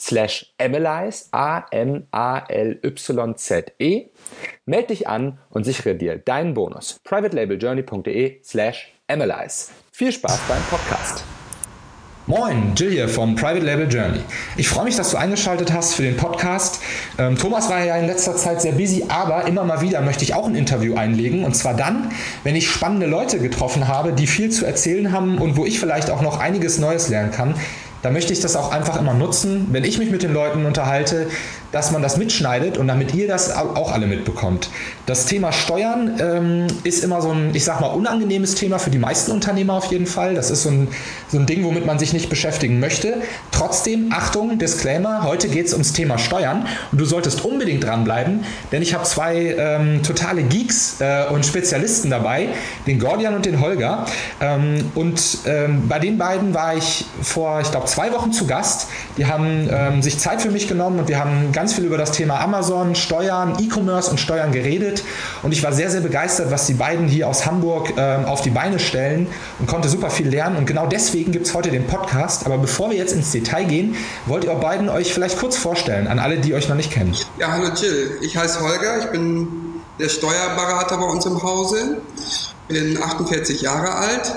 slash analyze, A-M-A-L-Y-Z-E, melde dich an und sichere dir deinen Bonus. privatelabeljourney.de slash analyze. Viel Spaß beim Podcast. Moin, Jill hier vom Private Label Journey. Ich freue mich, dass du eingeschaltet hast für den Podcast. Ähm, Thomas war ja in letzter Zeit sehr busy, aber immer mal wieder möchte ich auch ein Interview einlegen. Und zwar dann, wenn ich spannende Leute getroffen habe, die viel zu erzählen haben und wo ich vielleicht auch noch einiges Neues lernen kann. Da möchte ich das auch einfach immer nutzen, wenn ich mich mit den Leuten unterhalte, dass man das mitschneidet und damit ihr das auch alle mitbekommt. Das Thema Steuern ähm, ist immer so ein, ich sag mal, unangenehmes Thema für die meisten Unternehmer auf jeden Fall. Das ist so ein, so ein Ding, womit man sich nicht beschäftigen möchte. Trotzdem, Achtung, Disclaimer, heute geht es ums Thema Steuern und du solltest unbedingt dranbleiben, denn ich habe zwei ähm, totale Geeks äh, und Spezialisten dabei, den Gordian und den Holger. Ähm, und ähm, bei den beiden war ich vor, ich glaube, zwei Wochen zu Gast. Die haben ähm, sich Zeit für mich genommen und wir haben ganz viel über das Thema Amazon, Steuern, E-Commerce und Steuern geredet. Und ich war sehr, sehr begeistert, was die beiden hier aus Hamburg ähm, auf die Beine stellen und konnte super viel lernen. Und genau deswegen gibt es heute den Podcast. Aber bevor wir jetzt ins Detail gehen, wollt ihr beiden euch vielleicht kurz vorstellen, an alle, die euch noch nicht kennen. Ja, hallo Jill, ich heiße Holger, ich bin der Steuerberater bei uns im Hause, bin 48 Jahre alt.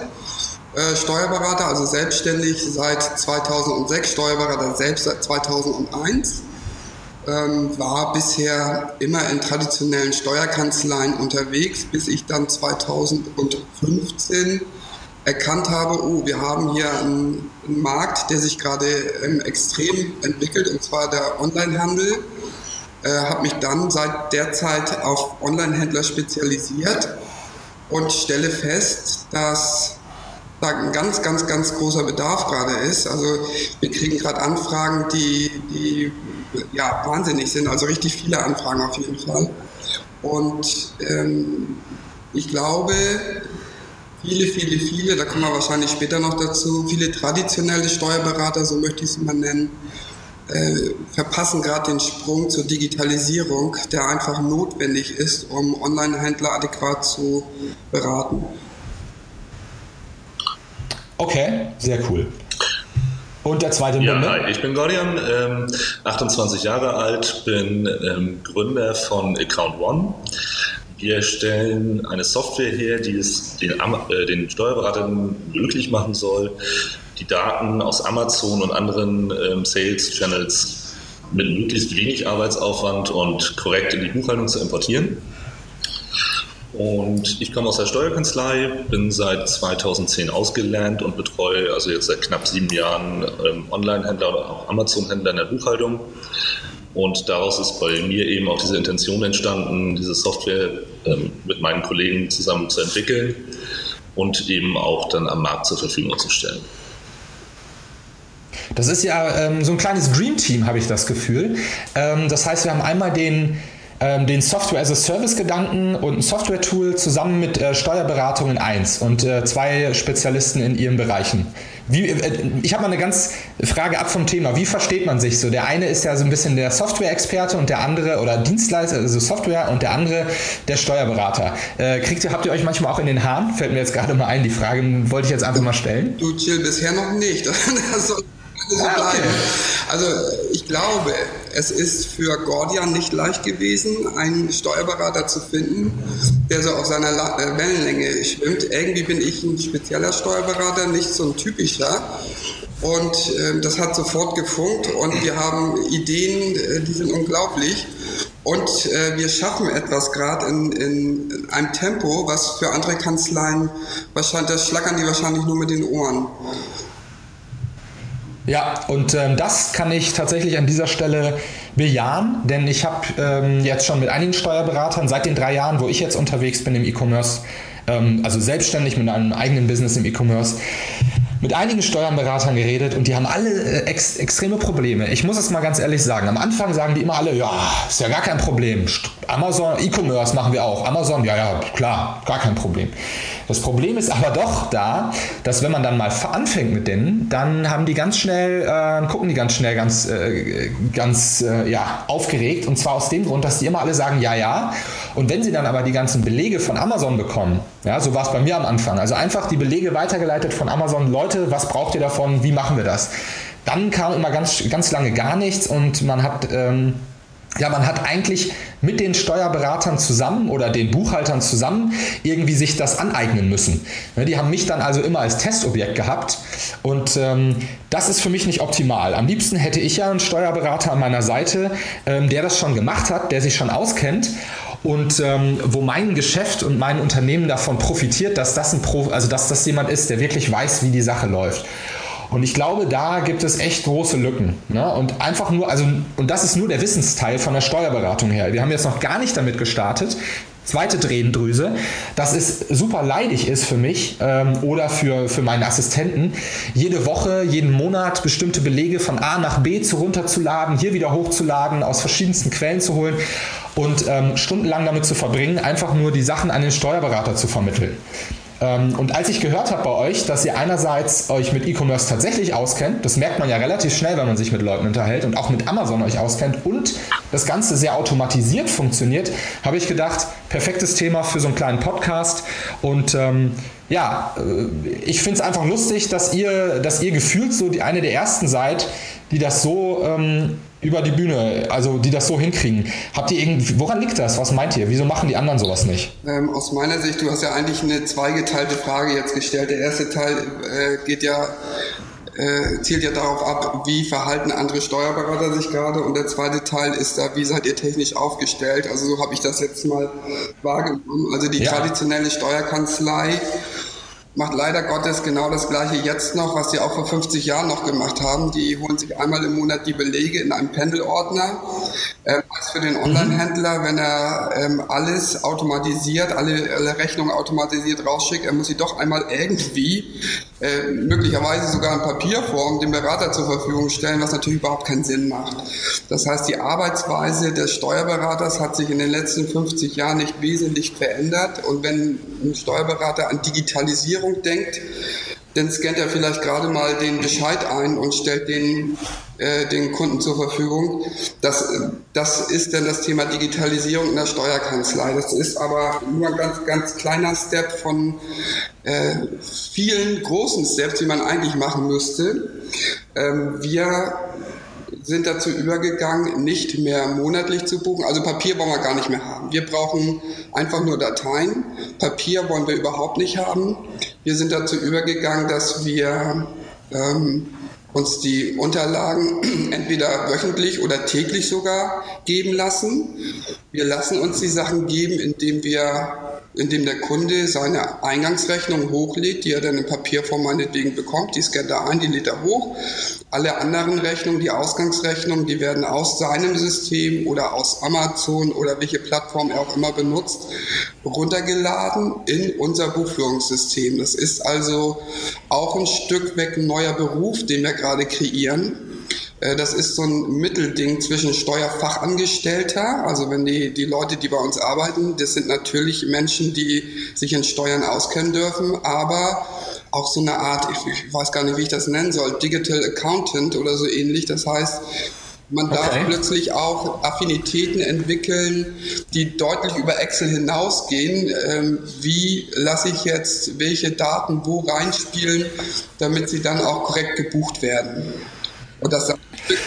Äh, Steuerberater, also selbstständig seit 2006, Steuerberater selbst seit 2001 ähm, war bisher immer in traditionellen Steuerkanzleien unterwegs, bis ich dann 2015 erkannt habe, oh, wir haben hier einen, einen Markt, der sich gerade ähm, extrem entwickelt, und zwar der Onlinehandel. Äh, habe mich dann seit der Zeit auf Onlinehändler spezialisiert und stelle fest, dass da ein ganz, ganz, ganz großer Bedarf gerade ist. Also wir kriegen gerade Anfragen, die, die ja, wahnsinnig sind, also richtig viele Anfragen auf jeden Fall. Und ähm, ich glaube, viele, viele, viele, da kommen wir wahrscheinlich später noch dazu, viele traditionelle Steuerberater, so möchte ich es mal nennen, äh, verpassen gerade den Sprung zur Digitalisierung, der einfach notwendig ist, um Online-Händler adäquat zu beraten. Okay, sehr cool. Und der zweite ja, Hi, ich bin Gordian, ähm, 28 Jahre alt, bin ähm, Gründer von Account One. Wir stellen eine Software her, die es den, äh, den Steuerberatern möglich machen soll, die Daten aus Amazon und anderen ähm, Sales Channels mit möglichst wenig Arbeitsaufwand und korrekt in die Buchhaltung zu importieren. Und ich komme aus der Steuerkanzlei, bin seit 2010 ausgelernt und betreue also jetzt seit knapp sieben Jahren ähm, Online-Händler oder auch Amazon-Händler in der Buchhaltung. Und daraus ist bei mir eben auch diese Intention entstanden, diese Software ähm, mit meinen Kollegen zusammen zu entwickeln und eben auch dann am Markt zur Verfügung zu stellen. Das ist ja ähm, so ein kleines Dream Team, habe ich das Gefühl. Ähm, das heißt, wir haben einmal den ähm, den Software as a Service Gedanken und ein Software Tool zusammen mit äh, Steuerberatung in eins und äh, zwei Spezialisten in ihren Bereichen. Wie, äh, ich habe mal eine ganz Frage ab vom Thema. Wie versteht man sich so? Der eine ist ja so ein bisschen der Software-Experte und der andere oder Dienstleister, also Software und der andere der Steuerberater. Äh, kriegt ihr, habt ihr euch manchmal auch in den Haaren? Fällt mir jetzt gerade mal ein. Die Frage wollte ich jetzt einfach mal stellen. Du chill bisher noch nicht. Bleiben. Also ich glaube, es ist für Gordian nicht leicht gewesen, einen Steuerberater zu finden, der so auf seiner äh, Wellenlänge schwimmt. Irgendwie bin ich ein spezieller Steuerberater, nicht so ein typischer. Und äh, das hat sofort gefunkt und wir haben Ideen, äh, die sind unglaublich. Und äh, wir schaffen etwas gerade in, in einem Tempo, was für andere Kanzleien wahrscheinlich, das schlackern die wahrscheinlich nur mit den Ohren. Ja, und ähm, das kann ich tatsächlich an dieser Stelle bejahen, denn ich habe ähm, jetzt schon mit einigen Steuerberatern seit den drei Jahren, wo ich jetzt unterwegs bin im E-Commerce, ähm, also selbstständig mit einem eigenen Business im E-Commerce, mit einigen Steuerberatern geredet und die haben alle äh, ex extreme Probleme. Ich muss es mal ganz ehrlich sagen. Am Anfang sagen die immer alle, ja, ist ja gar kein Problem. Amazon, E-Commerce machen wir auch. Amazon, ja, ja, klar, gar kein Problem. Das Problem ist aber doch da, dass wenn man dann mal anfängt mit denen, dann haben die ganz schnell, äh, gucken die ganz schnell ganz, äh, ganz äh, ja, aufgeregt. Und zwar aus dem Grund, dass die immer alle sagen, ja, ja. Und wenn sie dann aber die ganzen Belege von Amazon bekommen, ja, so war es bei mir am Anfang. Also einfach die Belege weitergeleitet von Amazon, Leute, was braucht ihr davon, wie machen wir das? Dann kam immer ganz, ganz lange gar nichts und man hat... Ähm, ja, man hat eigentlich mit den Steuerberatern zusammen oder den Buchhaltern zusammen irgendwie sich das aneignen müssen. Ne, die haben mich dann also immer als Testobjekt gehabt und ähm, das ist für mich nicht optimal. Am liebsten hätte ich ja einen Steuerberater an meiner Seite, ähm, der das schon gemacht hat, der sich schon auskennt und ähm, wo mein Geschäft und mein Unternehmen davon profitiert, dass das ein Pro, also dass das jemand ist, der wirklich weiß, wie die Sache läuft. Und ich glaube, da gibt es echt große Lücken. Ne? Und einfach nur, also, und das ist nur der Wissensteil von der Steuerberatung her. Wir haben jetzt noch gar nicht damit gestartet. Zweite Drehendrüse, dass es super leidig ist für mich ähm, oder für, für meine Assistenten, jede Woche, jeden Monat bestimmte Belege von A nach B zu runterzuladen, hier wieder hochzuladen, aus verschiedensten Quellen zu holen und ähm, stundenlang damit zu verbringen, einfach nur die Sachen an den Steuerberater zu vermitteln. Ähm, und als ich gehört habe bei euch, dass ihr einerseits euch mit E-Commerce tatsächlich auskennt, das merkt man ja relativ schnell, wenn man sich mit Leuten unterhält und auch mit Amazon euch auskennt und das Ganze sehr automatisiert funktioniert, habe ich gedacht, perfektes Thema für so einen kleinen Podcast. Und ähm, ja, äh, ich finde es einfach lustig, dass ihr, dass ihr gefühlt so die eine der ersten seid, die das so ähm, über die Bühne, also die das so hinkriegen. Habt ihr irgendwie, woran liegt das? Was meint ihr? Wieso machen die anderen sowas nicht? Ähm, aus meiner Sicht, du hast ja eigentlich eine zweigeteilte Frage jetzt gestellt. Der erste Teil äh, geht ja äh, zielt ja darauf ab, wie verhalten andere Steuerberater sich gerade und der zweite Teil ist da, wie seid ihr technisch aufgestellt? Also so habe ich das jetzt mal wahrgenommen. Also die ja. traditionelle Steuerkanzlei macht leider Gottes genau das gleiche jetzt noch, was sie auch vor 50 Jahren noch gemacht haben. Die holen sich einmal im Monat die Belege in einem Pendelordner. Ähm, als für den Online-Händler, wenn er ähm, alles automatisiert, alle, alle Rechnungen automatisiert rausschickt, er muss sie doch einmal irgendwie, äh, möglicherweise sogar in Papierform, dem Berater zur Verfügung stellen, was natürlich überhaupt keinen Sinn macht. Das heißt, die Arbeitsweise des Steuerberaters hat sich in den letzten 50 Jahren nicht wesentlich verändert. Und wenn ein Steuerberater an Digitalisierung Digitalisierung denkt, dann scannt er vielleicht gerade mal den Bescheid ein und stellt den, äh, den Kunden zur Verfügung. Das, das ist dann das Thema Digitalisierung in der Steuerkanzlei. Das ist aber nur ein ganz, ganz kleiner Step von äh, vielen großen Steps, die man eigentlich machen müsste. Ähm, wir sind dazu übergegangen, nicht mehr monatlich zu buchen. Also Papier wollen wir gar nicht mehr haben. Wir brauchen einfach nur Dateien. Papier wollen wir überhaupt nicht haben. Wir sind dazu übergegangen, dass wir ähm, uns die Unterlagen entweder wöchentlich oder täglich sogar geben lassen. Wir lassen uns die Sachen geben, indem wir indem der Kunde seine Eingangsrechnung hochlädt, die er dann in Papierform meinetwegen bekommt. Die scannt er ein, die lädt er hoch. Alle anderen Rechnungen, die Ausgangsrechnungen, die werden aus seinem System oder aus Amazon oder welche Plattform er auch immer benutzt, runtergeladen in unser Buchführungssystem. Das ist also auch ein Stück weg ein neuer Beruf, den wir gerade kreieren das ist so ein Mittelding zwischen Steuerfachangestellter, also wenn die, die Leute, die bei uns arbeiten, das sind natürlich Menschen, die sich in Steuern auskennen dürfen, aber auch so eine Art, ich, weiß gar nicht, wie ich das nennen soll, Digital Accountant oder so ähnlich. Das heißt, man darf okay. plötzlich auch Affinitäten entwickeln, die deutlich über Excel hinausgehen. Ähm, wie lasse ich jetzt welche Daten wo reinspielen, damit sie dann auch korrekt gebucht werden?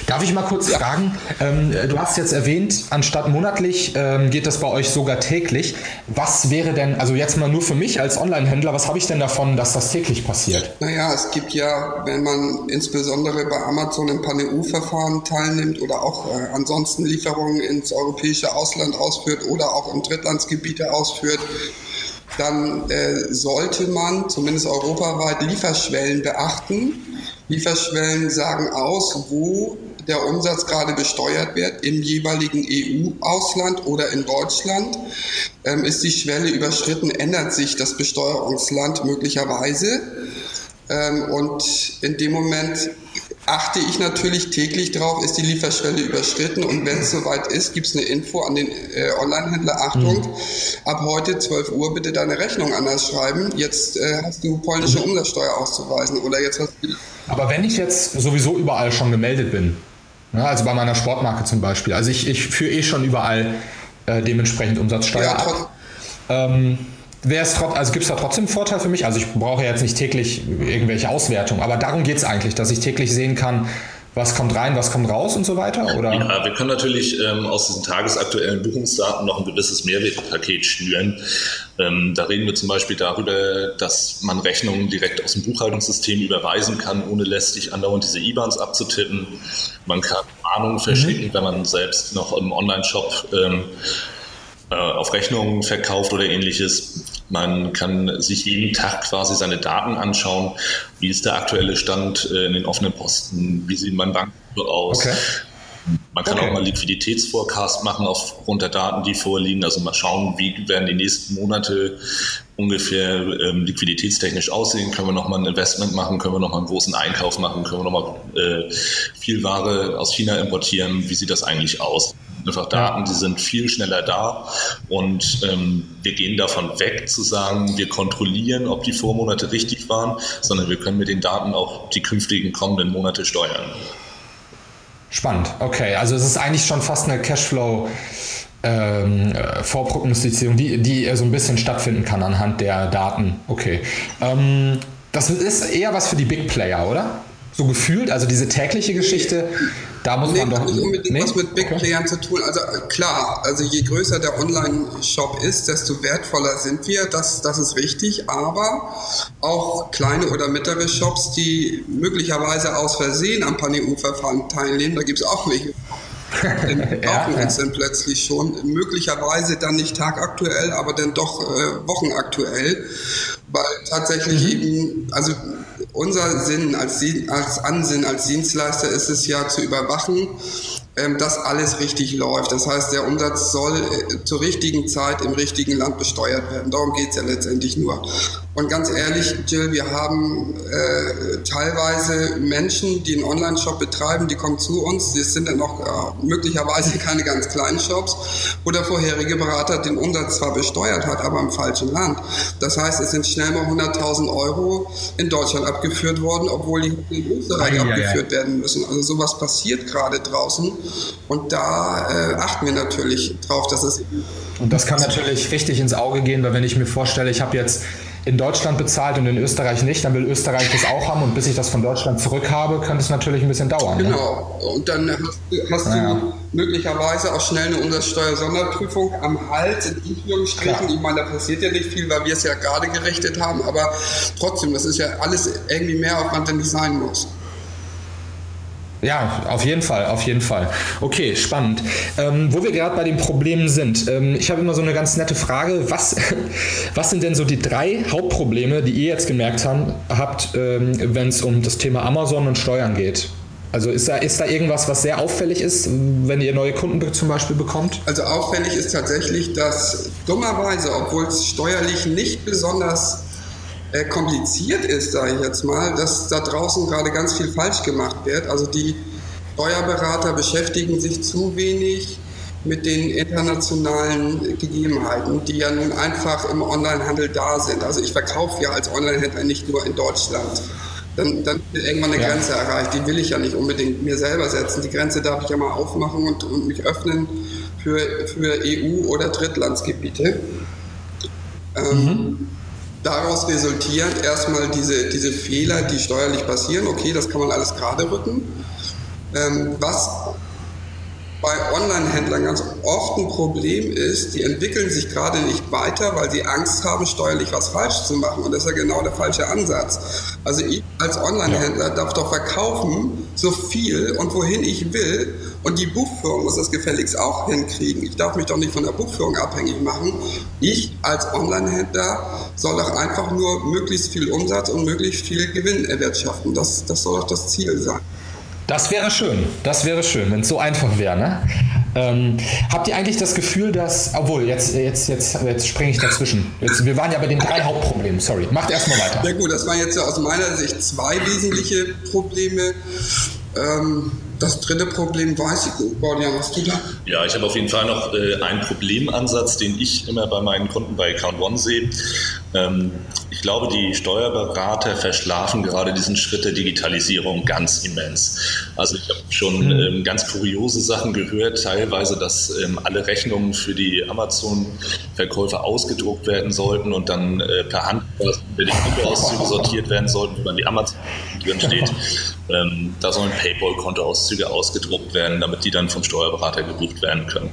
Darf ich mal kurz ja. fragen? Ähm, du hast jetzt erwähnt, anstatt monatlich ähm, geht das bei euch sogar täglich. Was wäre denn, also jetzt mal nur für mich als Online-Händler, was habe ich denn davon, dass das täglich passiert? Naja, es gibt ja, wenn man insbesondere bei Amazon im Pan-EU-Verfahren teilnimmt oder auch äh, ansonsten Lieferungen ins europäische Ausland ausführt oder auch in Drittlandsgebiete ausführt, dann äh, sollte man zumindest europaweit Lieferschwellen beachten. Lieferschwellen sagen aus, wo der Umsatz gerade besteuert wird im jeweiligen EU-Ausland oder in Deutschland. Ähm, ist die Schwelle überschritten, ändert sich das Besteuerungsland möglicherweise. Ähm, und in dem Moment achte ich natürlich täglich drauf, ist die Lieferschwelle überschritten und wenn es soweit ist, gibt es eine Info an den äh, Online-Händler, Achtung, mhm. ab heute 12 Uhr bitte deine Rechnung anders schreiben, jetzt äh, hast du polnische mhm. Umsatzsteuer auszuweisen oder jetzt hast du... Aber wenn ich jetzt sowieso überall schon gemeldet bin, ne, also bei meiner Sportmarke zum Beispiel, also ich, ich führe eh schon überall äh, dementsprechend Umsatzsteuer ja, ab. Ähm, also gibt es da trotzdem einen Vorteil für mich? Also ich brauche jetzt nicht täglich irgendwelche Auswertungen, aber darum geht es eigentlich, dass ich täglich sehen kann, was kommt rein, was kommt raus und so weiter? Oder? Ja, wir können natürlich ähm, aus diesen tagesaktuellen Buchungsdaten noch ein gewisses Mehrwertpaket schnüren. Ähm, da reden wir zum Beispiel darüber, dass man Rechnungen direkt aus dem Buchhaltungssystem überweisen kann, ohne lästig andauernd diese IBANs abzutippen. Man kann Warnungen verschicken, mhm. wenn man selbst noch im Online-Shop ähm, äh, auf Rechnungen verkauft oder ähnliches. Man kann sich jeden Tag quasi seine Daten anschauen. Wie ist der aktuelle Stand äh, in den offenen Posten? Wie sieht mein Bankkonto aus? Okay. Man kann okay. auch mal Liquiditätsforecast machen aufgrund der Daten, die vorliegen. Also mal schauen, wie werden die nächsten Monate ungefähr ähm, liquiditätstechnisch aussehen. Können wir nochmal ein Investment machen? Können wir nochmal einen großen Einkauf machen? Können wir nochmal äh, viel Ware aus China importieren? Wie sieht das eigentlich aus? einfach Daten, die sind viel schneller da und ähm, wir gehen davon weg zu sagen, wir kontrollieren, ob die Vormonate richtig waren, sondern wir können mit den Daten auch die künftigen kommenden Monate steuern. Spannend, okay. Also es ist eigentlich schon fast eine Cashflow- ähm, Vorprognostizierung, die, die so ein bisschen stattfinden kann anhand der Daten. Okay. Ähm, das ist eher was für die Big Player, oder? So gefühlt, also diese tägliche Geschichte, da muss nee, man doch. nicht unbedingt nee? was mit Big okay. Playern zu tun. Also äh, klar, also je größer der Online-Shop ist, desto wertvoller sind wir. Das, das ist richtig. Aber auch kleine oder mittlere Shops, die möglicherweise aus Versehen am Pan-EU-Verfahren teilnehmen, da gibt es auch welche dann brauchen ja, uns dann plötzlich schon. Möglicherweise dann nicht tagaktuell, aber dann doch äh, wochenaktuell. Weil tatsächlich mhm. eben, also unser Sinn als, als Ansinn als Dienstleister ist es ja zu überwachen, ähm, dass alles richtig läuft. Das heißt, der Umsatz soll äh, zur richtigen Zeit im richtigen Land besteuert werden. Darum geht es ja letztendlich nur. Und ganz ehrlich, Jill, wir haben äh, teilweise Menschen, die einen Online-Shop betreiben, die kommen zu uns. Das sind dann noch äh, möglicherweise keine ganz kleinen Shops, wo der vorherige Berater den Umsatz zwar besteuert hat, aber im falschen Land. Das heißt, es sind schnell mal 100.000 Euro in Deutschland abgeführt worden, obwohl die in Österreich ja, abgeführt ja. werden müssen. Also sowas passiert gerade draußen. Und da äh, achten wir natürlich drauf, dass es. Und das kann natürlich richtig ins Auge gehen, weil wenn ich mir vorstelle, ich habe jetzt in Deutschland bezahlt und in Österreich nicht, dann will Österreich das auch haben und bis ich das von Deutschland zurück habe, könnte es natürlich ein bisschen dauern. Ne? Genau. Ne? Und dann hast, hast ja. du möglicherweise auch schnell eine Umsatzsteuer-Sonderprüfung am Hals, in Anführungsstrichen. Ich meine, da passiert ja nicht viel, weil wir es ja gerade gerichtet haben, aber trotzdem, das ist ja alles irgendwie mehr Aufwand, denn nicht sein muss. Ja, auf jeden Fall, auf jeden Fall. Okay, spannend. Ähm, wo wir gerade bei den Problemen sind, ähm, ich habe immer so eine ganz nette Frage. Was, was sind denn so die drei Hauptprobleme, die ihr jetzt gemerkt haben, habt, ähm, wenn es um das Thema Amazon und Steuern geht? Also ist da, ist da irgendwas, was sehr auffällig ist, wenn ihr neue Kunden zum Beispiel bekommt? Also auffällig ist tatsächlich, dass dummerweise, obwohl es steuerlich nicht besonders äh, kompliziert ist, sage ich jetzt mal, dass da draußen gerade ganz viel falsch gemacht wird. Also die Steuerberater beschäftigen sich zu wenig mit den internationalen Gegebenheiten, die ja nun einfach im Onlinehandel da sind. Also ich verkaufe ja als Onlinehändler nicht nur in Deutschland. Dann, dann wird irgendwann eine ja. Grenze erreicht. Die will ich ja nicht unbedingt mir selber setzen. Die Grenze darf ich ja mal aufmachen und, und mich öffnen für, für EU- oder Drittlandsgebiete. Ähm, mhm daraus resultieren erstmal diese, diese Fehler, die steuerlich passieren. Okay, das kann man alles gerade rücken. Ähm, was bei Online-Händlern ganz oft ein Problem ist, die entwickeln sich gerade nicht weiter, weil sie Angst haben, steuerlich was falsch zu machen. Und das ist ja genau der falsche Ansatz. Also ich als Online-Händler darf doch verkaufen so viel und wohin ich will. Und die Buchführung muss das gefälligst auch hinkriegen. Ich darf mich doch nicht von der Buchführung abhängig machen. Ich als Online-Händler soll doch einfach nur möglichst viel Umsatz und möglichst viel Gewinn erwirtschaften. Das, das soll doch das Ziel sein. Das wäre schön, das wäre schön, wenn es so einfach wäre. Ne? Ähm, habt ihr eigentlich das Gefühl, dass, obwohl, jetzt, jetzt, jetzt, jetzt springe ich dazwischen. Jetzt, wir waren ja bei den drei Hauptproblemen, sorry. Macht erstmal weiter. Ja gut, das waren jetzt aus meiner Sicht zwei wesentliche Probleme. Ähm, das dritte Problem weiß ich nicht. Gordian, hast du da? Ja, ich habe auf jeden Fall noch äh, einen Problemansatz, den ich immer bei meinen Kunden bei Account One sehe. Ähm, ich glaube, die Steuerberater verschlafen gerade diesen Schritt der Digitalisierung ganz immens. Also ich habe schon mhm. ähm, ganz kuriose Sachen gehört, teilweise, dass ähm, alle Rechnungen für die Amazon-Verkäufer ausgedruckt werden sollten und dann äh, per Hand über die Kontoauszüge sortiert werden sollten, wo dann die Amazon drin steht. Ähm, da sollen Paypal-Kontoauszüge ausgedruckt werden, damit die dann vom Steuerberater gebucht werden können.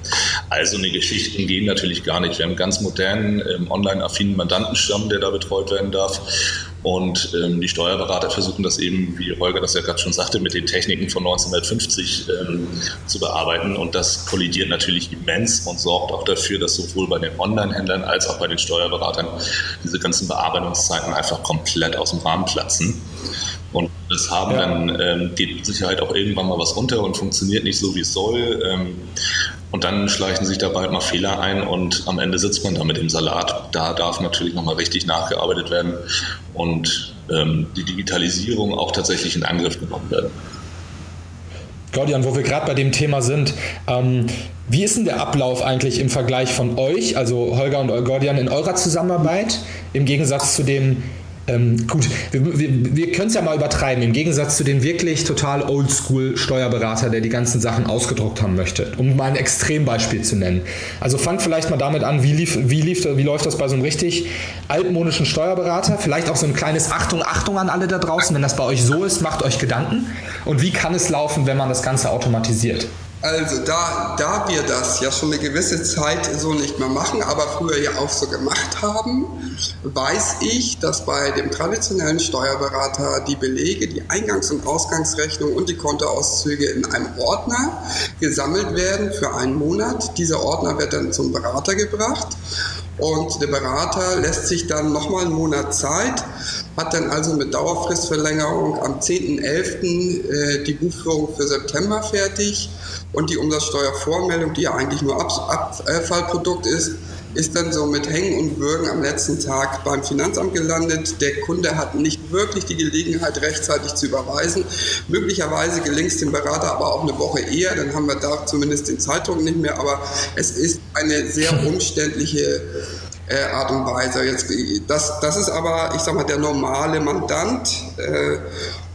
Also eine Geschichten gehen natürlich gar nicht. Wir haben einen ganz modernen, ähm, online-affinen Mandantenstamm, der da betreut werden darf. Und ähm, die Steuerberater versuchen das eben, wie Holger das ja gerade schon sagte, mit den Techniken von 1950 ähm, zu bearbeiten. Und das kollidiert natürlich immens und sorgt auch dafür, dass sowohl bei den Online-Händlern als auch bei den Steuerberatern diese ganzen Bearbeitungszeiten einfach komplett aus dem Rahmen platzen. Das haben ja. dann, ähm, geht mit Sicherheit auch irgendwann mal was unter und funktioniert nicht so, wie es soll. Ähm, und dann schleichen sich da bald mal Fehler ein und am Ende sitzt man da mit dem Salat. Da darf natürlich nochmal richtig nachgearbeitet werden und ähm, die Digitalisierung auch tatsächlich in Angriff genommen werden. Gordian, wo wir gerade bei dem Thema sind, ähm, wie ist denn der Ablauf eigentlich im Vergleich von euch, also Holger und Gordian, in eurer Zusammenarbeit im Gegensatz zu dem ähm, gut, wir, wir, wir können es ja mal übertreiben, im Gegensatz zu dem wirklich total oldschool Steuerberater, der die ganzen Sachen ausgedruckt haben möchte, um mal ein Extrembeispiel zu nennen. Also fangt vielleicht mal damit an, wie, lief, wie, lief, wie läuft das bei so einem richtig altmodischen Steuerberater? Vielleicht auch so ein kleines Achtung, Achtung an alle da draußen, wenn das bei euch so ist, macht euch Gedanken. Und wie kann es laufen, wenn man das Ganze automatisiert? Also da, da wir das ja schon eine gewisse Zeit so nicht mehr machen, aber früher ja auch so gemacht haben, weiß ich, dass bei dem traditionellen Steuerberater die Belege, die Eingangs- und Ausgangsrechnung und die Kontoauszüge in einem Ordner gesammelt werden für einen Monat. Dieser Ordner wird dann zum Berater gebracht und der Berater lässt sich dann nochmal einen Monat Zeit, hat dann also mit Dauerfristverlängerung am 10.11. Äh, die Buchführung für September fertig und die Umsatzsteuervormeldung, die ja eigentlich nur Abfallprodukt ist, ist dann so mit Hängen und Würgen am letzten Tag beim Finanzamt gelandet. Der Kunde hat nicht wirklich die Gelegenheit, rechtzeitig zu überweisen. Möglicherweise gelingt es dem Berater aber auch eine Woche eher, dann haben wir da zumindest den Zeitdruck nicht mehr. Aber es ist eine sehr umständliche äh, Art und Weise. Jetzt, das, das ist aber, ich sag mal, der normale Mandant, äh,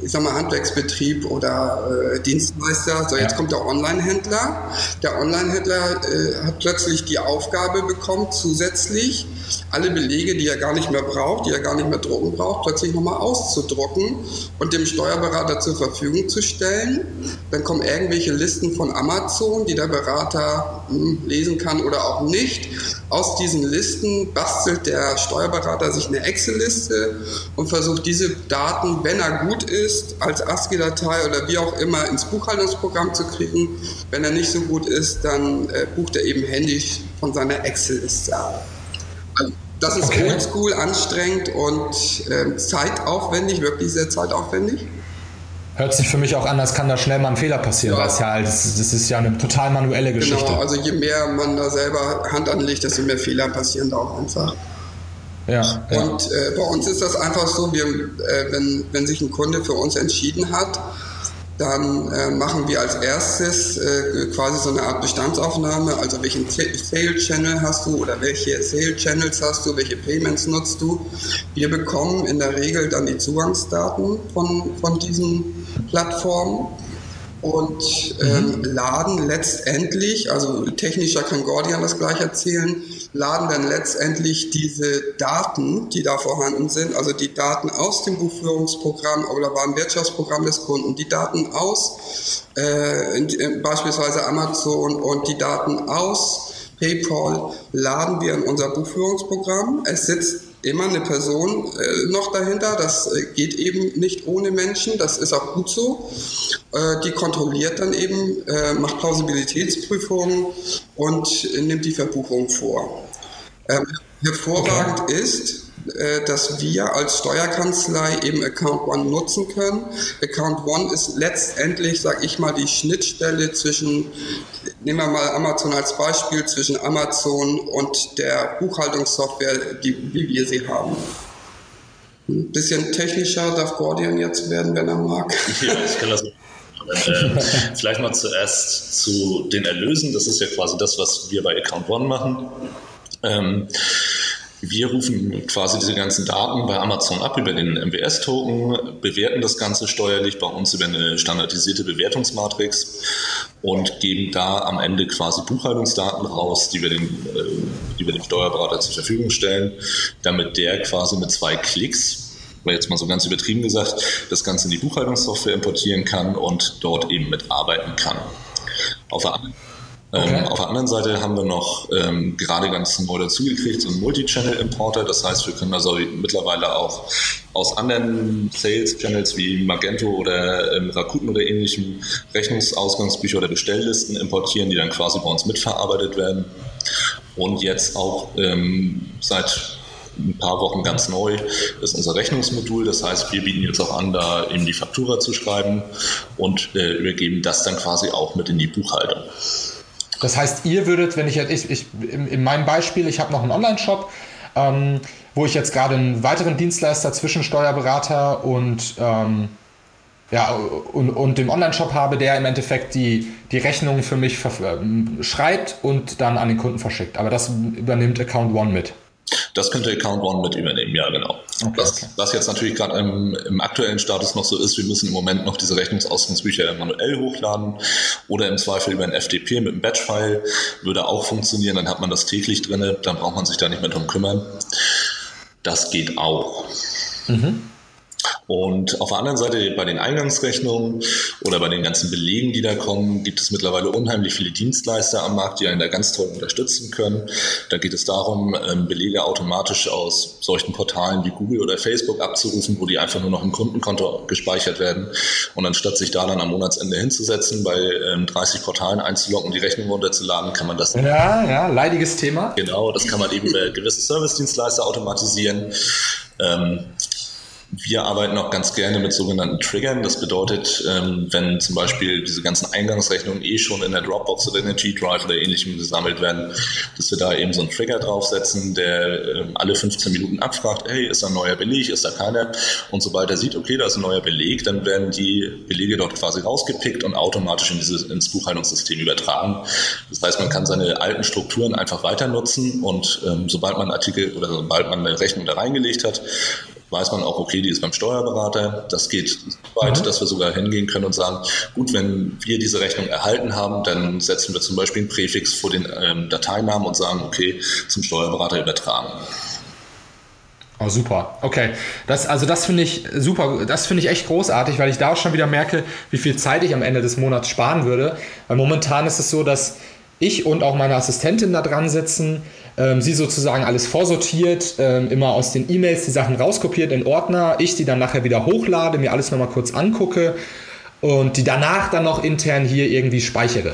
ich sag mal, Handwerksbetrieb oder äh, Dienstleister. So, jetzt ja. kommt der Online-Händler. Der Online-Händler äh, hat plötzlich die Aufgabe bekommen, zusätzlich alle Belege, die er gar nicht mehr braucht, die er gar nicht mehr drucken braucht, plötzlich nochmal auszudrucken und dem Steuerberater zur Verfügung zu stellen. Dann kommen irgendwelche Listen von Amazon, die der Berater hm, lesen kann oder auch nicht. Aus diesen Listen bastelt der Steuerberater sich eine Excel-Liste und versucht diese Daten, wenn er gut ist, als ASCII-Datei oder wie auch immer ins Buchhaltungsprogramm zu kriegen. Wenn er nicht so gut ist, dann äh, bucht er eben händisch von seiner Excel-Liste ab. Also, das ist okay. oldschool, anstrengend und äh, zeitaufwendig, wirklich sehr zeitaufwendig. Hört sich für mich auch an, als kann da schnell mal ein Fehler passieren, ja. weil es ja das, das, ist ja eine total manuelle genau, Geschichte. Genau, also je mehr man da selber Hand anlegt, desto mehr Fehler passieren da auch einfach. Ja, ja. Und äh, bei uns ist das einfach so, wir, äh, wenn, wenn sich ein Kunde für uns entschieden hat, dann äh, machen wir als erstes äh, quasi so eine Art Bestandsaufnahme, also welchen Sales Channel hast du oder welche Sales Channels hast du, welche Payments nutzt du. Wir bekommen in der Regel dann die Zugangsdaten von, von diesen Plattformen und ähm, laden letztendlich, also technischer kann Gordian das gleich erzählen, laden dann letztendlich diese Daten, die da vorhanden sind, also die Daten aus dem Buchführungsprogramm oder Warenwirtschaftsprogramm des Kunden, die Daten aus äh, beispielsweise Amazon und die Daten aus PayPal laden wir in unser Buchführungsprogramm. Es sitzt immer eine Person äh, noch dahinter. Das äh, geht eben nicht ohne Menschen. Das ist auch gut so. Äh, die kontrolliert dann eben, äh, macht Plausibilitätsprüfungen und nimmt die Verbuchung vor. Ähm, hervorragend okay. ist, äh, dass wir als Steuerkanzlei eben Account One nutzen können. Account One ist letztendlich, sage ich mal, die Schnittstelle zwischen, nehmen wir mal Amazon als Beispiel, zwischen Amazon und der Buchhaltungssoftware, die, wie wir sie haben. Ein bisschen technischer darf Gordian jetzt werden, wenn er mag. Ja, ich kann das äh, vielleicht mal zuerst zu den Erlösen. Das ist ja quasi das, was wir bei Account One machen. Ähm, wir rufen quasi diese ganzen Daten bei Amazon ab über den MWS-Token, bewerten das Ganze steuerlich bei uns über eine standardisierte Bewertungsmatrix und geben da am Ende quasi Buchhaltungsdaten raus, die wir dem, äh, die wir dem Steuerberater zur Verfügung stellen, damit der quasi mit zwei Klicks jetzt mal so ganz übertrieben gesagt, das Ganze in die Buchhaltungssoftware importieren kann und dort eben mitarbeiten kann. Auf der anderen okay. Ähm, auf der anderen Seite haben wir noch ähm, gerade ganz neu dazugekriegt, so einen Multi-Channel-Importer. Das heißt, wir können also mittlerweile auch aus anderen Sales-Channels wie Magento oder ähm, Rakuten oder ähnlichem Rechnungsausgangsbücher oder Bestelllisten importieren, die dann quasi bei uns mitverarbeitet werden. Und jetzt auch ähm, seit ein paar Wochen ganz neu ist unser Rechnungsmodul. Das heißt, wir bieten jetzt auch an, da eben die Faktura zu schreiben und äh, übergeben das dann quasi auch mit in die Buchhaltung. Das heißt, ihr würdet, wenn ich jetzt, ich, ich, in, in meinem Beispiel, ich habe noch einen Online-Shop, ähm, wo ich jetzt gerade einen weiteren Dienstleister zwischen Steuerberater und, ähm, ja, und, und dem Online-Shop habe, der im Endeffekt die, die Rechnung für mich ähm, schreibt und dann an den Kunden verschickt. Aber das übernimmt Account One mit. Das könnte Account One mit übernehmen, ja, genau. Okay, was, okay. was, jetzt natürlich gerade im, im, aktuellen Status noch so ist, wir müssen im Moment noch diese Rechnungsausgangsbücher manuell hochladen oder im Zweifel über ein FTP mit einem Batch-File würde auch funktionieren, dann hat man das täglich drin, dann braucht man sich da nicht mehr drum kümmern. Das geht auch. Mhm. Und auf der anderen Seite bei den Eingangsrechnungen oder bei den ganzen Belegen, die da kommen, gibt es mittlerweile unheimlich viele Dienstleister am Markt, die einen da ganz toll unterstützen können. Da geht es darum, ähm, Belege automatisch aus solchen Portalen wie Google oder Facebook abzurufen, wo die einfach nur noch im Kundenkonto gespeichert werden. Und anstatt sich da dann am Monatsende hinzusetzen, bei 30 ähm, Portalen einzuloggen und die Rechnung runterzuladen, kann man das. Ja, ja, leidiges Thema. Genau, das kann man eben über gewisse Service-Dienstleister automatisieren. Ähm, wir arbeiten auch ganz gerne mit sogenannten Triggern. Das bedeutet, ähm, wenn zum Beispiel diese ganzen Eingangsrechnungen eh schon in der Dropbox oder in der G-Drive oder ähnlichem gesammelt werden, dass wir da eben so einen Trigger draufsetzen, der ähm, alle 15 Minuten abfragt, hey, ist da ein neuer Beleg, ist da keiner? Und sobald er sieht, okay, da ist ein neuer Beleg, dann werden die Belege dort quasi rausgepickt und automatisch in dieses, ins Buchhaltungssystem übertragen. Das heißt, man kann seine alten Strukturen einfach weiter nutzen und ähm, sobald man Artikel oder sobald man eine Rechnung da reingelegt hat, weiß man auch, okay, die ist beim Steuerberater. Das geht so weit, mhm. dass wir sogar hingehen können und sagen, gut, wenn wir diese Rechnung erhalten haben, dann setzen wir zum Beispiel einen Präfix vor den ähm, Dateinamen und sagen, okay, zum Steuerberater übertragen. Oh, super. Okay. Das, also das finde ich super. Das finde ich echt großartig, weil ich da auch schon wieder merke, wie viel Zeit ich am Ende des Monats sparen würde. Weil momentan ist es so, dass ich und auch meine Assistentin da dran sitzen, ähm, sie sozusagen alles vorsortiert, ähm, immer aus den E-Mails die Sachen rauskopiert in Ordner, ich die dann nachher wieder hochlade, mir alles nochmal kurz angucke und die danach dann noch intern hier irgendwie speichere.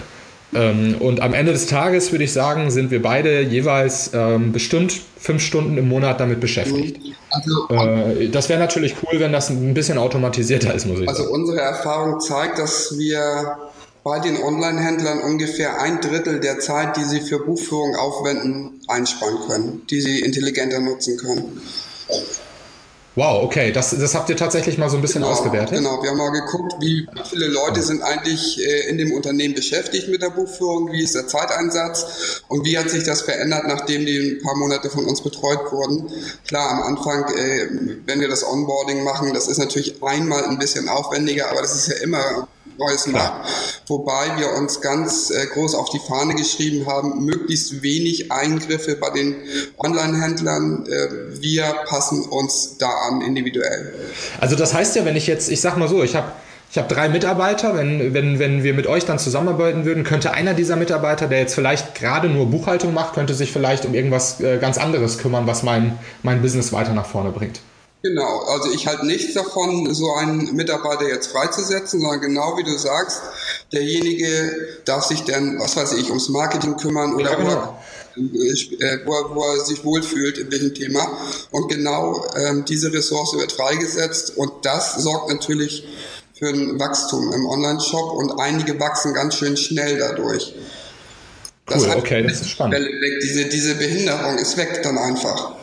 Ähm, und am Ende des Tages würde ich sagen, sind wir beide jeweils ähm, bestimmt fünf Stunden im Monat damit beschäftigt. Also, äh, das wäre natürlich cool, wenn das ein bisschen automatisierter ist, muss ich also sagen. Also unsere Erfahrung zeigt, dass wir bei den Online-Händlern ungefähr ein Drittel der Zeit, die sie für Buchführung aufwenden, einsparen können, die sie intelligenter nutzen können. Wow, okay, das, das habt ihr tatsächlich mal so ein bisschen genau, ausgewertet. Genau, wir haben mal geguckt, wie viele Leute sind eigentlich äh, in dem Unternehmen beschäftigt mit der Buchführung, wie ist der Zeiteinsatz und wie hat sich das verändert, nachdem die ein paar Monate von uns betreut wurden. Klar, am Anfang, äh, wenn wir das Onboarding machen, das ist natürlich einmal ein bisschen aufwendiger, aber das ist ja immer Macht. Wobei wir uns ganz äh, groß auf die Fahne geschrieben haben, möglichst wenig Eingriffe bei den Online-Händlern. Äh, wir passen uns da an individuell. Also das heißt ja, wenn ich jetzt, ich sag mal so, ich habe ich habe drei Mitarbeiter. Wenn, wenn, wenn wir mit euch dann zusammenarbeiten würden, könnte einer dieser Mitarbeiter, der jetzt vielleicht gerade nur Buchhaltung macht, könnte sich vielleicht um irgendwas äh, ganz anderes kümmern, was mein, mein Business weiter nach vorne bringt. Genau, also ich halte nichts davon, so einen Mitarbeiter jetzt freizusetzen, sondern genau wie du sagst, derjenige darf sich dann, was weiß ich, ums Marketing kümmern oder ja, genau. Wo, er, wo, er, sich wohlfühlt in welchem Thema. Und genau ähm, diese Ressource wird freigesetzt und das sorgt natürlich für ein Wachstum im Online-Shop und einige wachsen ganz schön schnell dadurch. Das cool, okay, das ist spannend. Diese, diese Behinderung ist weg dann einfach.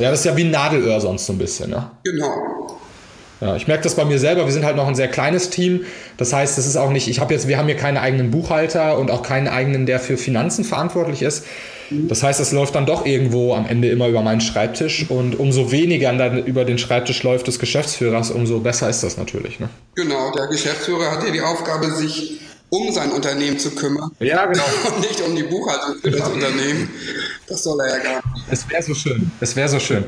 Ja, das ist ja wie ein Nadelöhr sonst so ein bisschen, ne? Genau. Ja, ich merke das bei mir selber. Wir sind halt noch ein sehr kleines Team. Das heißt, es ist auch nicht, ich habe jetzt, wir haben hier keinen eigenen Buchhalter und auch keinen eigenen, der für Finanzen verantwortlich ist. Das heißt, es läuft dann doch irgendwo am Ende immer über meinen Schreibtisch und umso weniger dann über den Schreibtisch läuft des Geschäftsführers, umso besser ist das natürlich. Ne? Genau, der Geschäftsführer hat ja die Aufgabe, sich um sein Unternehmen zu kümmern. Ja, genau. Und nicht um die Buchhaltung für das Unternehmen. Das soll er ja gar nicht. Es wäre so schön. Es wäre so schön.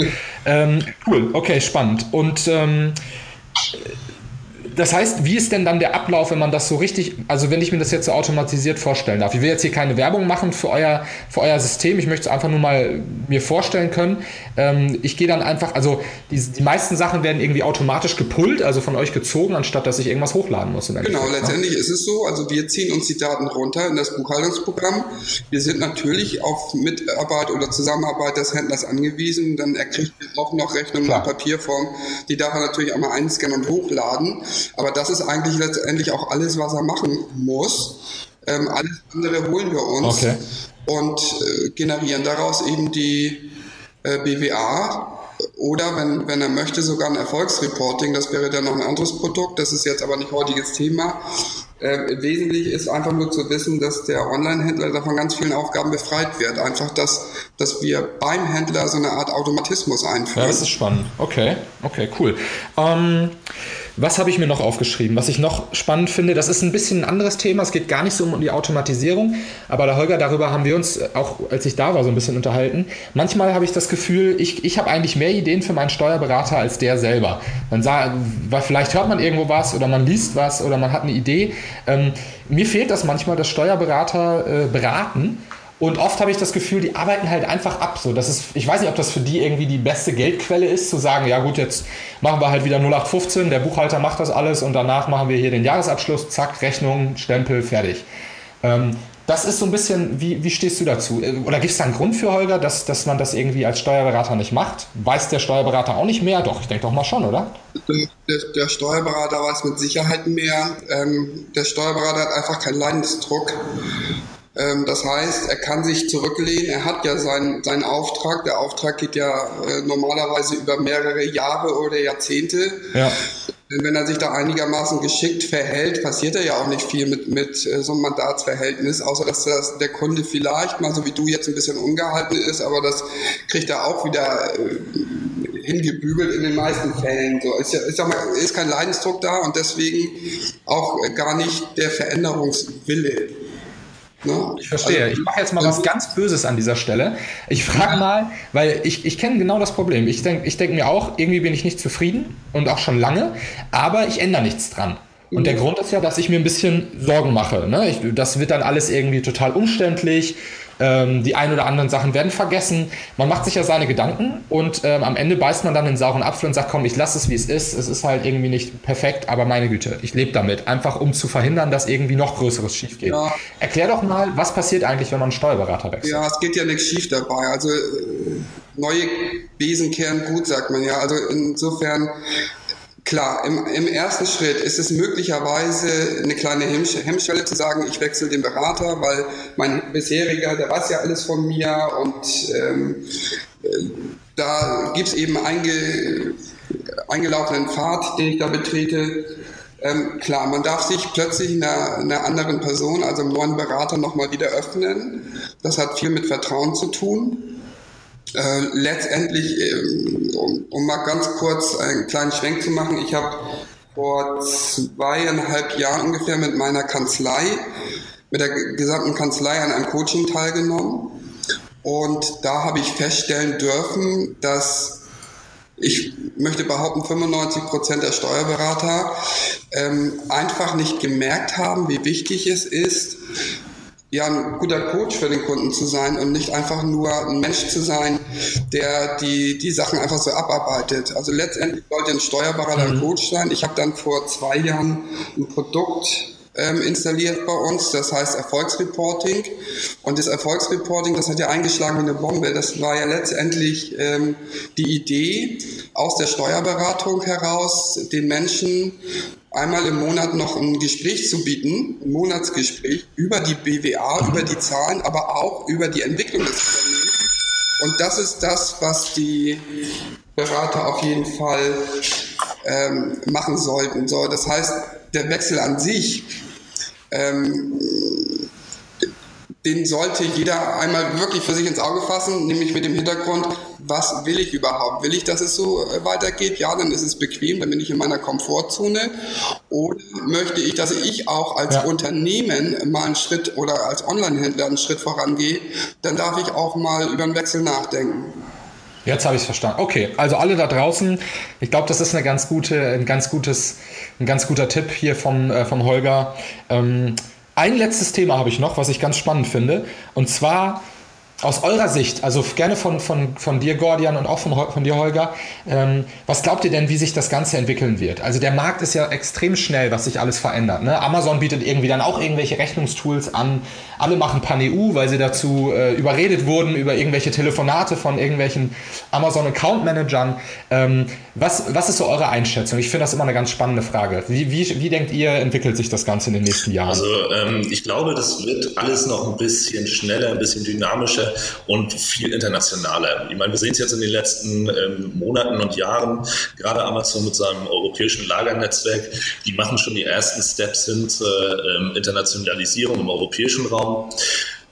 ähm, cool, okay, spannend. Und ähm, das heißt, wie ist denn dann der Ablauf, wenn man das so richtig, also wenn ich mir das jetzt so automatisiert vorstellen darf? Ich will jetzt hier keine Werbung machen für euer, für euer System, ich möchte es einfach nur mal mir vorstellen können. Ähm, ich gehe dann einfach, also die, die meisten Sachen werden irgendwie automatisch gepullt, also von euch gezogen, anstatt dass ich irgendwas hochladen muss. Genau, ne? letztendlich ist es so, also wir ziehen uns die Daten runter in das Buchhaltungsprogramm. Wir sind natürlich auf Mitarbeit oder Zusammenarbeit des Händlers angewiesen, dann er kriegt auch noch Rechnungen in Papierform, die darf er natürlich einmal einscannen und hochladen. Aber das ist eigentlich letztendlich auch alles, was er machen muss. Ähm, alles andere holen wir uns okay. und äh, generieren daraus eben die äh, BWA oder wenn, wenn er möchte, sogar ein Erfolgsreporting. Das wäre dann noch ein anderes Produkt. Das ist jetzt aber nicht heutiges Thema. Äh, wesentlich ist einfach nur zu wissen, dass der Online-Händler davon ganz vielen Aufgaben befreit wird. Einfach, dass, dass wir beim Händler so eine Art Automatismus einführen. Ja, das ist spannend. Okay, okay, cool. Ähm, was habe ich mir noch aufgeschrieben? Was ich noch spannend finde, das ist ein bisschen ein anderes Thema. Es geht gar nicht so um die Automatisierung, aber der Holger, darüber haben wir uns auch, als ich da war, so ein bisschen unterhalten. Manchmal habe ich das Gefühl, ich, ich habe eigentlich mehr Ideen für meinen Steuerberater als der selber. Man sah, weil vielleicht hört man irgendwo was oder man liest was oder man hat eine Idee. Ähm, mir fehlt das manchmal, dass Steuerberater äh, beraten und oft habe ich das Gefühl, die arbeiten halt einfach ab. So, das ist, ich weiß nicht, ob das für die irgendwie die beste Geldquelle ist, zu sagen, ja gut, jetzt machen wir halt wieder 0815, der Buchhalter macht das alles und danach machen wir hier den Jahresabschluss, zack, Rechnung, Stempel, fertig. Ähm, das ist so ein bisschen, wie, wie stehst du dazu? Äh, oder gibt es da einen Grund für Holger, dass, dass man das irgendwie als Steuerberater nicht macht? Weiß der Steuerberater auch nicht mehr? Doch, ich denke doch mal schon, oder? Der, der Steuerberater weiß mit Sicherheit mehr. Ähm, der Steuerberater hat einfach keinen Leidensdruck. Ähm, das heißt, er kann sich zurücklehnen. Er hat ja seinen, seinen Auftrag. Der Auftrag geht ja äh, normalerweise über mehrere Jahre oder Jahrzehnte. Ja. Wenn er sich da einigermaßen geschickt verhält, passiert er ja auch nicht viel mit, mit äh, so einem Mandatsverhältnis, außer dass das, der Kunde vielleicht mal so wie du jetzt ein bisschen ungehalten ist, aber das kriegt er auch wieder äh, hingebügelt in den meisten Fällen. So ist ja, ich sag mal, ist kein Leidensdruck da und deswegen auch gar nicht der Veränderungswille. Ne? Ich verstehe. Also, ich mache jetzt mal was ganz Böses an dieser Stelle. Ich frage mal, weil ich, ich kenne genau das Problem. Ich denke ich denk mir auch, irgendwie bin ich nicht zufrieden und auch schon lange, aber ich ändere nichts dran. Und der mhm. Grund ist ja, dass ich mir ein bisschen Sorgen mache. Ne? Ich, das wird dann alles irgendwie total umständlich. Ähm, die ein oder anderen Sachen werden vergessen. Man macht sich ja seine Gedanken und ähm, am Ende beißt man dann den sauren Apfel und sagt, komm, ich lasse es, wie es ist. Es ist halt irgendwie nicht perfekt, aber meine Güte, ich lebe damit. Einfach um zu verhindern, dass irgendwie noch Größeres schief geht. Ja. Erklär doch mal, was passiert eigentlich, wenn man einen Steuerberater wechselt? Ja, es geht ja nichts schief dabei. Also äh, neue Besen kehren gut, sagt man ja. Also insofern Klar, im, im ersten Schritt ist es möglicherweise eine kleine Hemmschwelle zu sagen, ich wechsle den Berater, weil mein bisheriger, der weiß ja alles von mir und ähm, äh, da gibt's eben einge, eingelaufenen Pfad, den ich da betrete. Ähm, klar, man darf sich plötzlich einer, einer anderen Person, also einem neuen Berater, nochmal wieder öffnen. Das hat viel mit Vertrauen zu tun. Äh, letztendlich, äh, um, um, mal ganz kurz einen kleinen Schwenk zu machen, ich habe vor zweieinhalb Jahren ungefähr mit meiner Kanzlei, mit der gesamten Kanzlei an einem Coaching teilgenommen. Und da habe ich feststellen dürfen, dass ich möchte behaupten, 95 Prozent der Steuerberater ähm, einfach nicht gemerkt haben, wie wichtig es ist, ja, ein guter Coach für den Kunden zu sein und nicht einfach nur ein Mensch zu sein, der die, die Sachen einfach so abarbeitet. Also letztendlich sollte ein Steuerberater ein mhm. Coach sein. Ich habe dann vor zwei Jahren ein Produkt ähm, installiert bei uns, das heißt Erfolgsreporting. Und das Erfolgsreporting, das hat ja eingeschlagen wie eine Bombe. Das war ja letztendlich ähm, die Idee aus der Steuerberatung heraus, den Menschen einmal im Monat noch ein Gespräch zu bieten, ein Monatsgespräch über die BWA, über die Zahlen, aber auch über die Entwicklung des Unternehmens. Und das ist das, was die Berater auf jeden Fall ähm, machen sollten. So, das heißt, der Wechsel an sich ähm, den sollte jeder einmal wirklich für sich ins Auge fassen, nämlich mit dem Hintergrund, was will ich überhaupt? Will ich, dass es so äh, weitergeht? Ja, dann ist es bequem, dann bin ich in meiner Komfortzone. Oder möchte ich, dass ich auch als ja. Unternehmen mal einen Schritt oder als Online-Händler einen Schritt vorangehe? Dann darf ich auch mal über einen Wechsel nachdenken. Jetzt habe ich es verstanden. Okay, also alle da draußen, ich glaube, das ist eine ganz gute, ein ganz gutes, ein ganz guter Tipp hier vom, äh, vom Holger. Ähm, ein letztes Thema habe ich noch, was ich ganz spannend finde. Und zwar aus eurer Sicht, also gerne von, von, von dir, Gordian, und auch von, von dir, Holger, ähm, was glaubt ihr denn, wie sich das Ganze entwickeln wird? Also der Markt ist ja extrem schnell, was sich alles verändert. Ne? Amazon bietet irgendwie dann auch irgendwelche Rechnungstools an. Alle machen Pan-EU, weil sie dazu äh, überredet wurden über irgendwelche Telefonate von irgendwelchen Amazon-Account-Managern. Ähm, was, was ist so eure Einschätzung? Ich finde das immer eine ganz spannende Frage. Wie, wie, wie denkt ihr, entwickelt sich das Ganze in den nächsten Jahren? Also ähm, ich glaube, das wird alles noch ein bisschen schneller, ein bisschen dynamischer und viel internationaler. Ich meine, wir sehen es jetzt in den letzten ähm, Monaten und Jahren, gerade Amazon mit seinem europäischen Lagernetzwerk, die machen schon die ersten Steps hin zur ähm, Internationalisierung im europäischen Raum.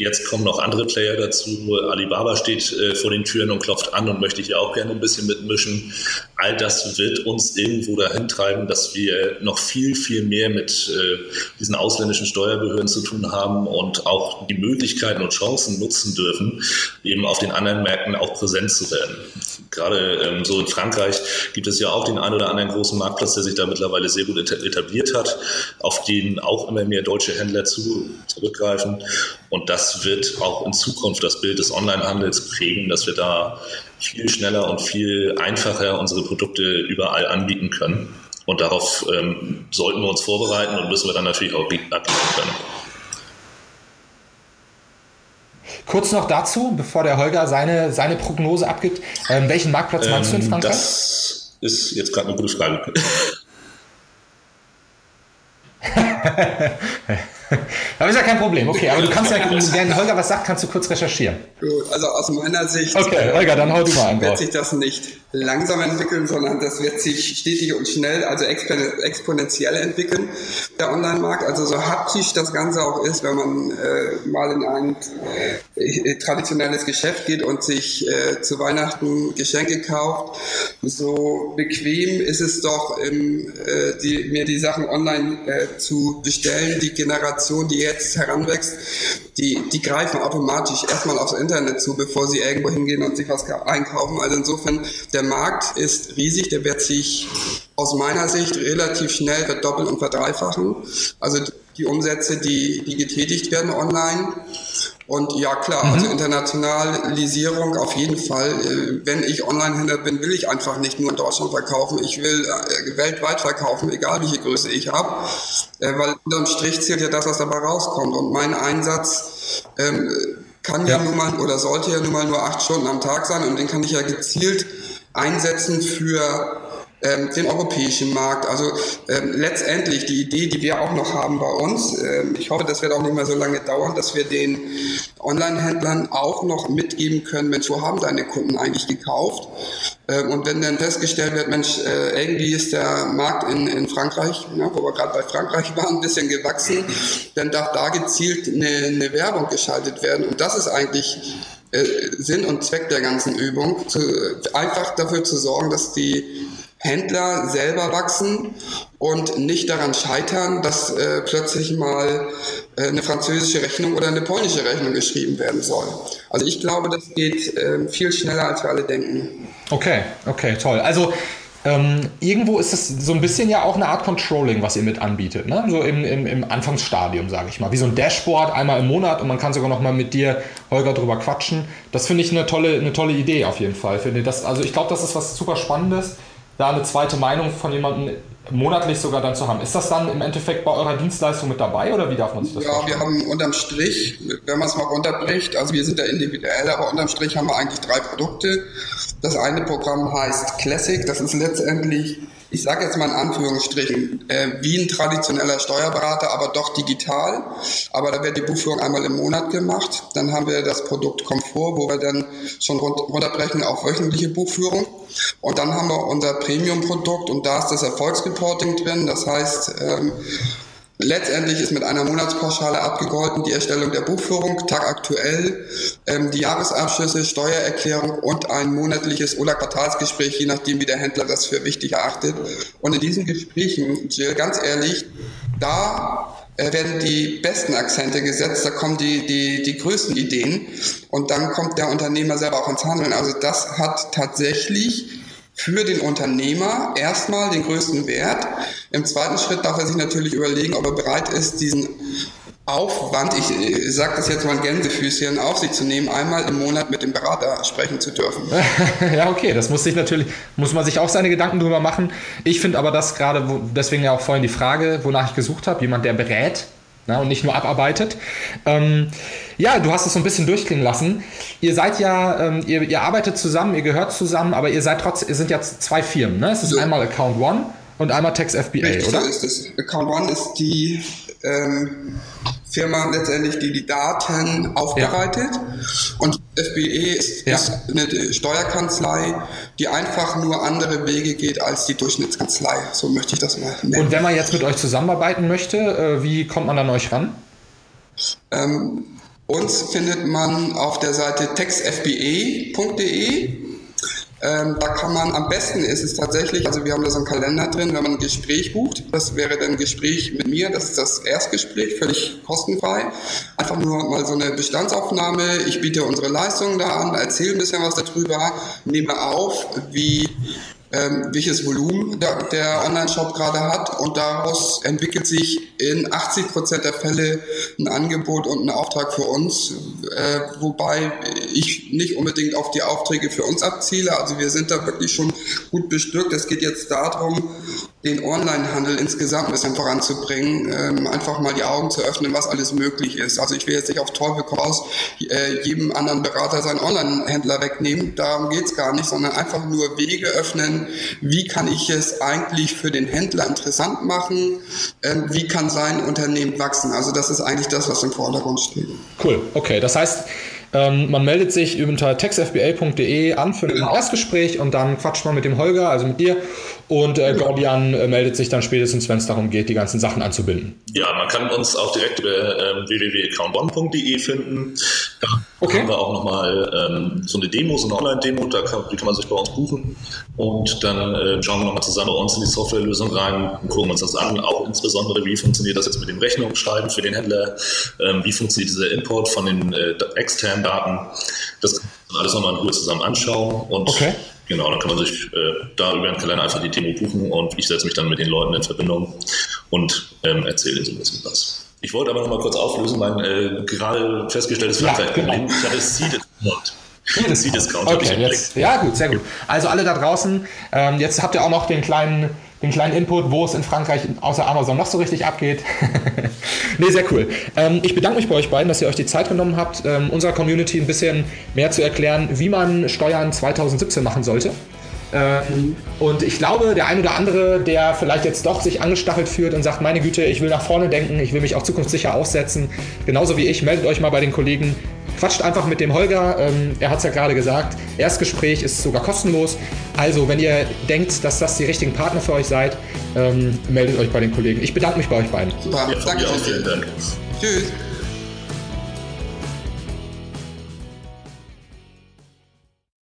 Jetzt kommen noch andere Player dazu. Alibaba steht äh, vor den Türen und klopft an und möchte hier auch gerne ein bisschen mitmischen. All das wird uns irgendwo dahin treiben, dass wir noch viel, viel mehr mit äh, diesen ausländischen Steuerbehörden zu tun haben und auch die Möglichkeiten und Chancen nutzen dürfen, eben auf den anderen Märkten auch präsent zu werden. Gerade ähm, so in Frankreich gibt es ja auch den einen oder anderen großen Marktplatz, der sich da mittlerweile sehr gut etabliert hat, auf den auch immer mehr deutsche Händler zu, zurückgreifen. Und das wird auch in Zukunft das Bild des Onlinehandels prägen, dass wir da viel schneller und viel einfacher unsere Produkte überall anbieten können. Und darauf ähm, sollten wir uns vorbereiten und müssen wir dann natürlich auch agieren können. Kurz noch dazu, bevor der Holger seine, seine Prognose abgibt. Ähm, welchen Marktplatz meinst ähm, du in Frankreich? Das ist jetzt gerade eine gute Frage. Aber ist ja kein Problem, okay. Aber du kannst ja, wenn Holger was sagt, kannst du kurz recherchieren. Gut, also aus meiner Sicht okay, Holger, dann hau du mal an. wird sich das nicht langsam entwickeln, sondern das wird sich stetig und schnell, also exponentiell entwickeln, der Online-Markt. Also so haptisch das Ganze auch ist, wenn man äh, mal in ein äh, traditionelles Geschäft geht und sich äh, zu Weihnachten Geschenke kauft, so bequem ist es doch, im, äh, die, mir die Sachen online äh, zu bestellen. Die Generation, die jetzt heranwächst, die, die greifen automatisch erstmal aufs Internet zu, bevor sie irgendwo hingehen und sich was einkaufen. Also insofern, der Markt ist riesig, der wird sich aus meiner Sicht relativ schnell verdoppeln und verdreifachen. Also die Umsätze, die, die getätigt werden online. Und ja klar, also mhm. also Internationalisierung auf jeden Fall. Äh, wenn ich Online-Händler bin, will ich einfach nicht nur in Deutschland verkaufen. Ich will äh, weltweit verkaufen, egal welche Größe ich habe. Äh, weil unterm Strich zählt ja das, was dabei rauskommt. Und mein Einsatz ähm, kann ja. ja nun mal oder sollte ja nun mal nur acht Stunden am Tag sein und den kann ich ja gezielt einsetzen für ähm, den europäischen Markt. Also ähm, letztendlich die Idee, die wir auch noch haben bei uns, ähm, ich hoffe, das wird auch nicht mehr so lange dauern, dass wir den Online-Händlern auch noch mitgeben können, Mensch, wo haben deine Kunden eigentlich gekauft? Ähm, und wenn dann festgestellt wird, Mensch, äh, irgendwie ist der Markt in, in Frankreich, ja, wo wir gerade bei Frankreich waren, ein bisschen gewachsen, dann darf da gezielt eine, eine Werbung geschaltet werden. Und das ist eigentlich äh, Sinn und Zweck der ganzen Übung, zu, einfach dafür zu sorgen, dass die Händler selber wachsen und nicht daran scheitern, dass äh, plötzlich mal äh, eine französische Rechnung oder eine polnische Rechnung geschrieben werden soll. Also ich glaube, das geht äh, viel schneller, als wir alle denken. Okay, okay, toll. Also ähm, irgendwo ist es so ein bisschen ja auch eine Art Controlling, was ihr mit anbietet. Ne? So im, im, im Anfangsstadium, sage ich mal. Wie so ein Dashboard einmal im Monat und man kann sogar noch mal mit dir, Holger, drüber quatschen. Das finde ich eine tolle, eine tolle Idee auf jeden Fall. Finde das, also ich glaube, das ist was super Spannendes, da eine zweite Meinung von jemandem monatlich sogar dann zu haben. Ist das dann im Endeffekt bei eurer Dienstleistung mit dabei oder wie darf man sich das ja, vorstellen? Wir haben unterm Strich, wenn man es mal runterbricht, also wir sind da individuell, aber unterm Strich haben wir eigentlich drei Produkte. Das eine Programm heißt Classic, das ist letztendlich ich sage jetzt mal in Anführungsstrichen, äh, wie ein traditioneller Steuerberater, aber doch digital. Aber da wird die Buchführung einmal im Monat gemacht. Dann haben wir das Produkt Komfort, wo wir dann schon runterbrechen auf wöchentliche Buchführung. Und dann haben wir unser Premium-Produkt und da ist das Erfolgsreporting drin. Das heißt, ähm, Letztendlich ist mit einer Monatspauschale abgegolten die Erstellung der Buchführung, tagaktuell, ähm, die Jahresabschlüsse, Steuererklärung und ein monatliches oder Quartalsgespräch, je nachdem, wie der Händler das für wichtig erachtet. Und in diesen Gesprächen, Jill, ganz ehrlich, da äh, werden die besten Akzente gesetzt, da kommen die, die, die größten Ideen und dann kommt der Unternehmer selber auch ins Handeln. Also das hat tatsächlich für den Unternehmer erstmal den größten Wert. Im zweiten Schritt darf er sich natürlich überlegen, ob er bereit ist, diesen Aufwand, ich sage das jetzt mal Gänsefüßchen, auf sich zu nehmen, einmal im Monat mit dem Berater sprechen zu dürfen. ja, okay, das muss sich natürlich, muss man sich auch seine Gedanken drüber machen. Ich finde aber das gerade, deswegen ja auch vorhin die Frage, wonach ich gesucht habe, jemand, der berät, na, ne, und nicht nur abarbeitet. Ähm, ja, du hast es so ein bisschen durchklingen lassen. Ihr seid ja, ähm, ihr, ihr, arbeitet zusammen, ihr gehört zusammen, aber ihr seid trotzdem, ihr sind ja zwei Firmen. Ne? Es ist ja. einmal Account One und einmal Tex FBA, Richtig, oder? So ist es. Account One ist die ähm, Firma letztendlich, die die Daten aufbereitet. Ja. Und FBE ist, ja. ist, eine Steuerkanzlei, die einfach nur andere Wege geht als die Durchschnittskanzlei. So möchte ich das mal nennen. Und wenn man jetzt mit euch zusammenarbeiten möchte, äh, wie kommt man an euch ran? Ähm, uns findet man auf der Seite textfbe.de ähm, da kann man am besten ist es tatsächlich, also wir haben da so einen Kalender drin, wenn man ein Gespräch bucht. Das wäre dann ein Gespräch mit mir, das ist das Erstgespräch, völlig kostenfrei. Einfach nur mal so eine Bestandsaufnahme. Ich biete unsere Leistungen da an, erzähle ein bisschen was darüber, nehme auf, wie ähm, welches Volumen der, der Online-Shop gerade hat und daraus entwickelt sich in 80 Prozent der Fälle ein Angebot und ein Auftrag für uns, äh, wobei ich nicht unbedingt auf die Aufträge für uns abziele. Also wir sind da wirklich schon gut bestückt. Es geht jetzt darum, den Onlinehandel insgesamt ein bisschen voranzubringen, ähm, einfach mal die Augen zu öffnen, was alles möglich ist. Also ich will jetzt nicht auf Teufel raus äh, jedem anderen Berater seinen Online-Händler wegnehmen, darum geht's gar nicht, sondern einfach nur Wege öffnen, wie kann ich es eigentlich für den Händler interessant machen, ähm, wie kann sein Unternehmen wachsen. Also das ist eigentlich das, was im Vordergrund steht. Cool, okay. Das heißt, ähm, man meldet sich unter textfba.de an für ein genau. Erstgespräch und dann quatscht man mit dem Holger, also mit dir. Und äh, Gordian äh, meldet sich dann spätestens, wenn es darum geht, die ganzen Sachen anzubinden. Ja, man kann uns auch direkt über äh, www.accountbon.de finden. Da okay. haben wir auch nochmal ähm, so eine Demo, so eine Online-Demo, da kann, die kann man sich bei uns buchen. Und dann äh, schauen wir nochmal zusammen bei uns in die Softwarelösung rein und gucken uns das an. Auch insbesondere, wie funktioniert das jetzt mit dem Rechnungsschreiben für den Händler? Ähm, wie funktioniert dieser Import von den äh, externen Daten? Das kann man alles nochmal in Ruhe zusammen anschauen. Und okay. Genau, dann kann man sich äh, da über den Kalender einfach die Demo buchen und ich setze mich dann mit den Leuten in Verbindung und ähm, erzähle so ein bisschen was. Ich wollte aber noch mal kurz auflösen, mein äh, gerade festgestelltes. Ja, genau. Ich hatte Seed-Account. Seed-Discount. Okay, jetzt, ja gut, sehr gut. Also alle da draußen, ähm, jetzt habt ihr auch noch den kleinen, den kleinen Input, wo es in Frankreich außer Amazon noch so richtig abgeht. nee, sehr cool. Ähm, ich bedanke mich bei euch beiden, dass ihr euch die Zeit genommen habt, ähm, unserer Community ein bisschen mehr zu erklären, wie man Steuern 2017 machen sollte. Ähm, und ich glaube, der ein oder andere, der vielleicht jetzt doch sich angestachelt fühlt und sagt, meine Güte, ich will nach vorne denken, ich will mich auch zukunftssicher aussetzen, genauso wie ich, meldet euch mal bei den Kollegen. Quatscht einfach mit dem Holger, ähm, er hat es ja gerade gesagt, Erstgespräch ist sogar kostenlos. Also, wenn ihr denkt, dass das die richtigen Partner für euch seid, ähm, meldet euch bei den Kollegen. Ich bedanke mich bei euch beiden. Super, ja, danke. Vielen Dank. Tschüss.